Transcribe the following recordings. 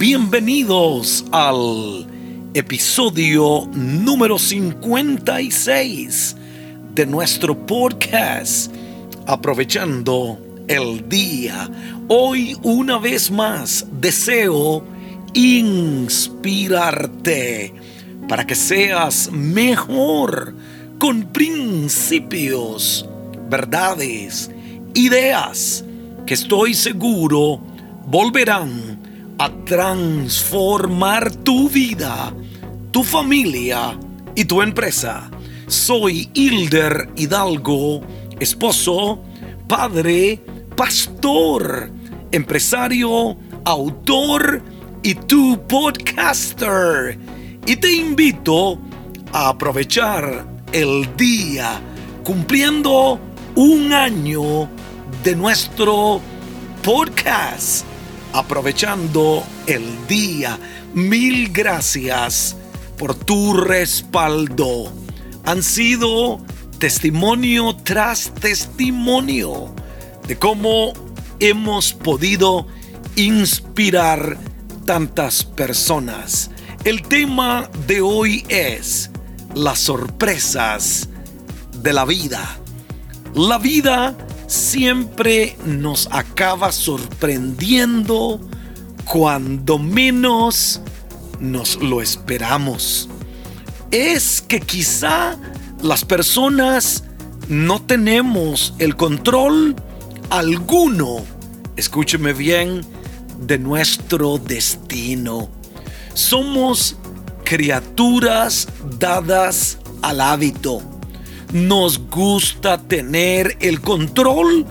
Bienvenidos al episodio número 56 de nuestro podcast Aprovechando el Día. Hoy una vez más deseo inspirarte para que seas mejor con principios, verdades, ideas que estoy seguro volverán a transformar tu vida, tu familia y tu empresa. Soy Hilder Hidalgo, esposo, padre, pastor, empresario, autor y tu podcaster. Y te invito a aprovechar el día cumpliendo un año de nuestro podcast aprovechando el día. Mil gracias por tu respaldo. Han sido testimonio tras testimonio de cómo hemos podido inspirar tantas personas. El tema de hoy es las sorpresas de la vida. La vida siempre nos acaba sorprendiendo cuando menos nos lo esperamos. Es que quizá las personas no tenemos el control alguno, escúcheme bien, de nuestro destino. Somos criaturas dadas al hábito nos gusta tener el control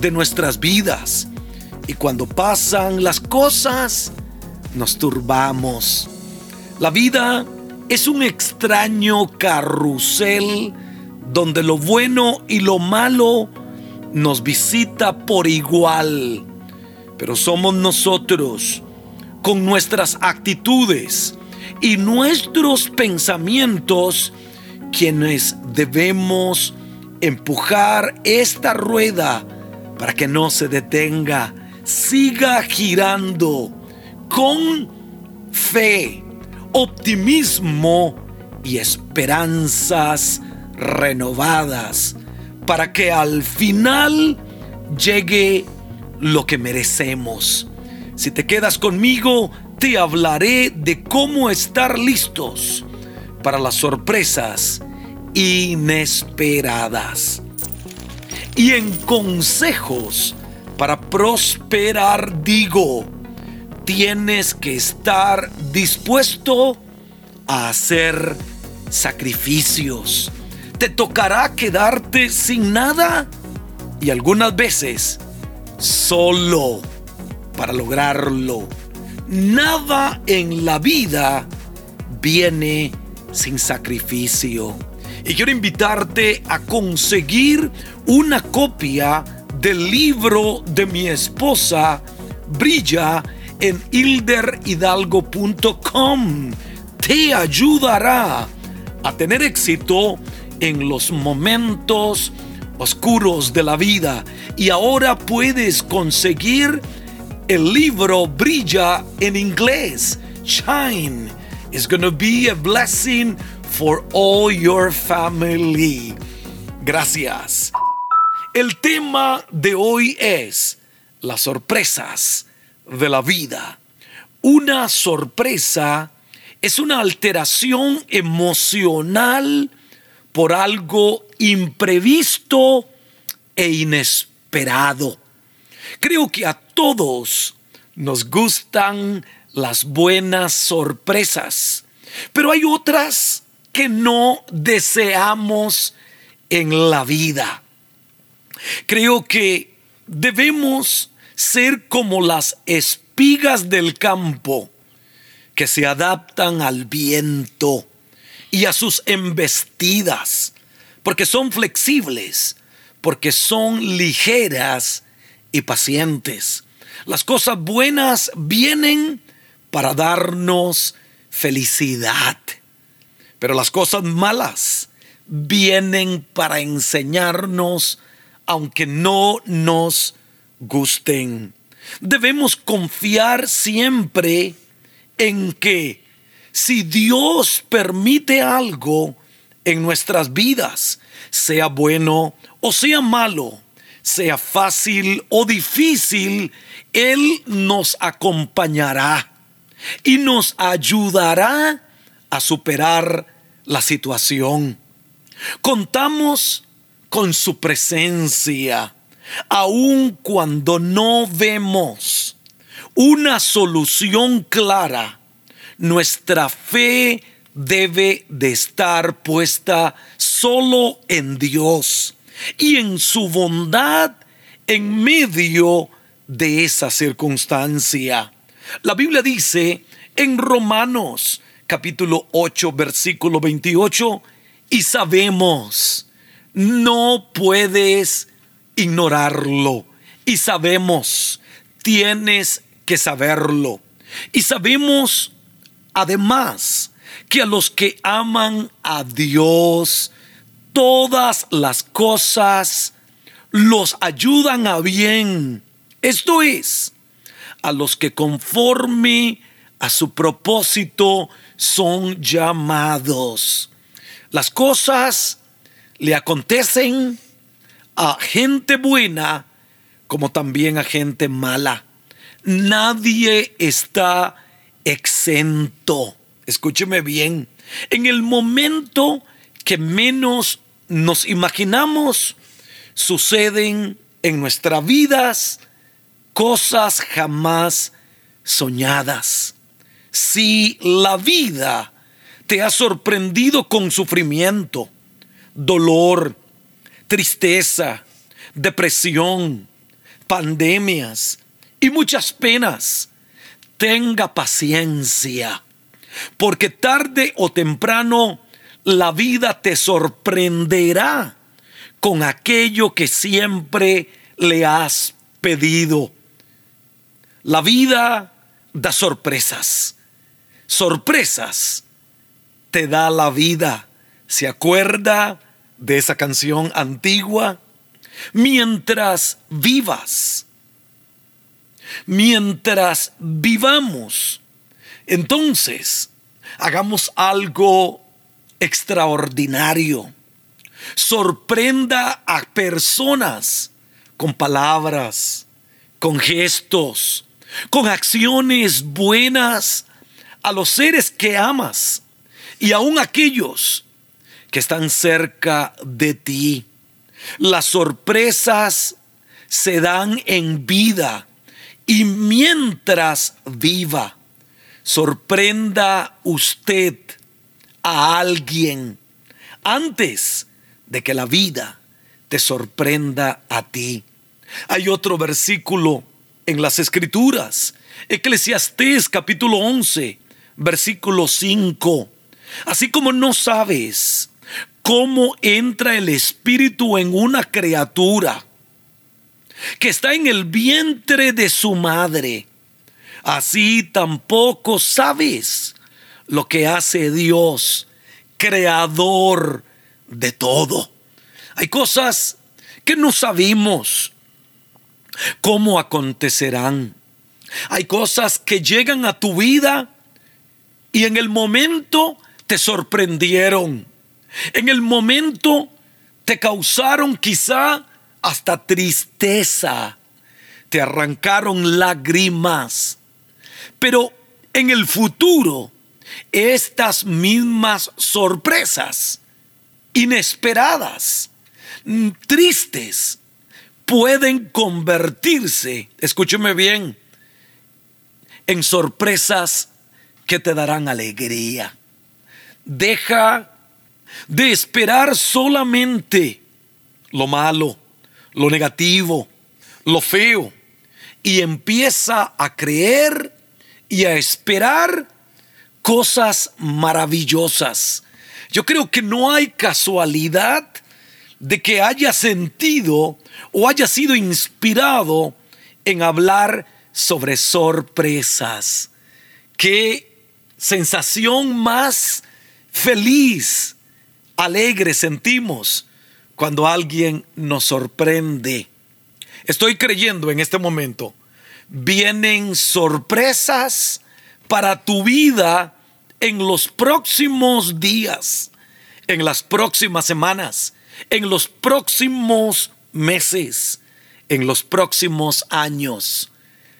de nuestras vidas. Y cuando pasan las cosas, nos turbamos. La vida es un extraño carrusel donde lo bueno y lo malo nos visita por igual. Pero somos nosotros, con nuestras actitudes y nuestros pensamientos, quienes debemos empujar esta rueda para que no se detenga, siga girando con fe, optimismo y esperanzas renovadas para que al final llegue lo que merecemos. Si te quedas conmigo, te hablaré de cómo estar listos para las sorpresas inesperadas. Y en consejos para prosperar digo, tienes que estar dispuesto a hacer sacrificios. Te tocará quedarte sin nada y algunas veces solo para lograrlo. Nada en la vida viene sin sacrificio. Y quiero invitarte a conseguir una copia del libro de mi esposa, Brilla, en hilderhidalgo.com. Te ayudará a tener éxito en los momentos oscuros de la vida. Y ahora puedes conseguir el libro Brilla en inglés, Shine is going to be a blessing for all your family. Gracias. El tema de hoy es las sorpresas de la vida. Una sorpresa es una alteración emocional por algo imprevisto e inesperado. Creo que a todos nos gustan las buenas sorpresas, pero hay otras que no deseamos en la vida. Creo que debemos ser como las espigas del campo que se adaptan al viento y a sus embestidas, porque son flexibles, porque son ligeras y pacientes. Las cosas buenas vienen para darnos felicidad. Pero las cosas malas vienen para enseñarnos aunque no nos gusten. Debemos confiar siempre en que si Dios permite algo en nuestras vidas, sea bueno o sea malo, sea fácil o difícil, Él nos acompañará y nos ayudará a superar la situación. Contamos con su presencia, aun cuando no vemos una solución clara. Nuestra fe debe de estar puesta solo en Dios y en su bondad en medio de esa circunstancia. La Biblia dice en Romanos capítulo 8 versículo 28 y sabemos, no puedes ignorarlo y sabemos, tienes que saberlo. Y sabemos además que a los que aman a Dios, todas las cosas los ayudan a bien. Esto es, a los que conforme a su propósito son llamados. Las cosas le acontecen a gente buena como también a gente mala. Nadie está exento. Escúcheme bien. En el momento que menos nos imaginamos, suceden en nuestras vidas cosas jamás soñadas. Si la vida te ha sorprendido con sufrimiento, dolor, tristeza, depresión, pandemias y muchas penas, tenga paciencia, porque tarde o temprano la vida te sorprenderá con aquello que siempre le has pedido. La vida da sorpresas. Sorpresas te da la vida. ¿Se acuerda de esa canción antigua? Mientras vivas, mientras vivamos, entonces hagamos algo extraordinario. Sorprenda a personas con palabras, con gestos, con acciones buenas a los seres que amas y aún aquellos que están cerca de ti. Las sorpresas se dan en vida y mientras viva, sorprenda usted a alguien antes de que la vida te sorprenda a ti. Hay otro versículo en las escrituras, Eclesiastés capítulo 11, versículo 5. Así como no sabes cómo entra el espíritu en una criatura que está en el vientre de su madre, así tampoco sabes lo que hace Dios, creador de todo. Hay cosas que no sabemos cómo acontecerán. Hay cosas que llegan a tu vida y en el momento te sorprendieron. En el momento te causaron quizá hasta tristeza. Te arrancaron lágrimas. Pero en el futuro, estas mismas sorpresas inesperadas, tristes, pueden convertirse, escúcheme bien, en sorpresas que te darán alegría. Deja de esperar solamente lo malo, lo negativo, lo feo, y empieza a creer y a esperar cosas maravillosas. Yo creo que no hay casualidad de que haya sentido o haya sido inspirado en hablar sobre sorpresas. Qué sensación más feliz, alegre sentimos cuando alguien nos sorprende. Estoy creyendo en este momento, vienen sorpresas para tu vida en los próximos días, en las próximas semanas, en los próximos meses, en los próximos años.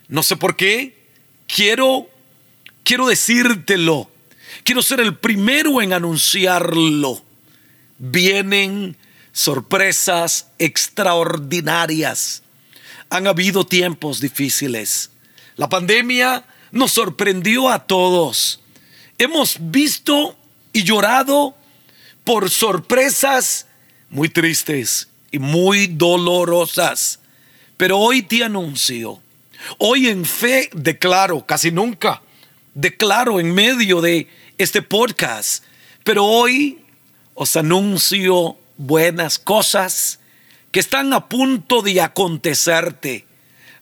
No sé por qué, quiero quiero decírtelo. Quiero ser el primero en anunciarlo. Vienen sorpresas extraordinarias. Han habido tiempos difíciles. La pandemia nos sorprendió a todos. Hemos visto y llorado por sorpresas muy tristes y muy dolorosas. Pero hoy te anuncio, hoy en fe declaro, casi nunca declaro en medio de este podcast, pero hoy os anuncio buenas cosas que están a punto de acontecerte.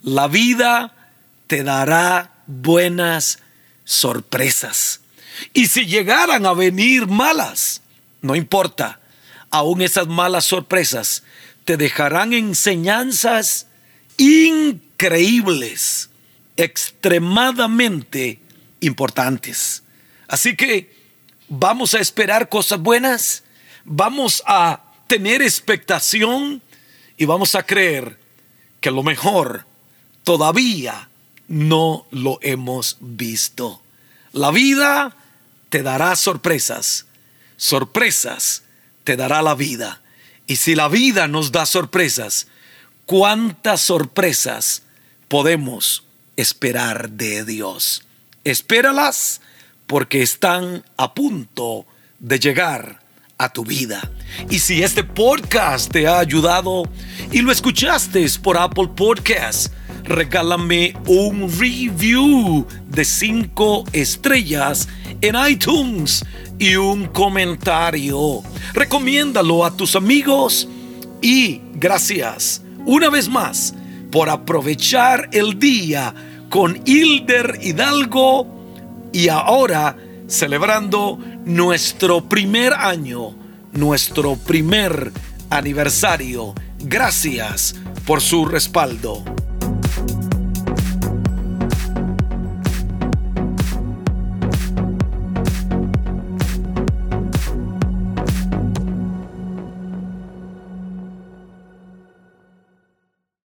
La vida te dará buenas sorpresas. Y si llegaran a venir malas, no importa, aún esas malas sorpresas te dejarán enseñanzas increíbles, extremadamente importantes. Así que vamos a esperar cosas buenas, vamos a tener expectación y vamos a creer que lo mejor todavía no lo hemos visto. La vida te dará sorpresas, sorpresas te dará la vida. Y si la vida nos da sorpresas, ¿cuántas sorpresas podemos esperar de Dios? Espéralas porque están a punto de llegar a tu vida. Y si este podcast te ha ayudado y lo escuchaste por Apple Podcasts, regálame un review de 5 estrellas en iTunes y un comentario. Recomiéndalo a tus amigos y gracias una vez más por aprovechar el día con Hilder Hidalgo y ahora celebrando nuestro primer año, nuestro primer aniversario. Gracias por su respaldo.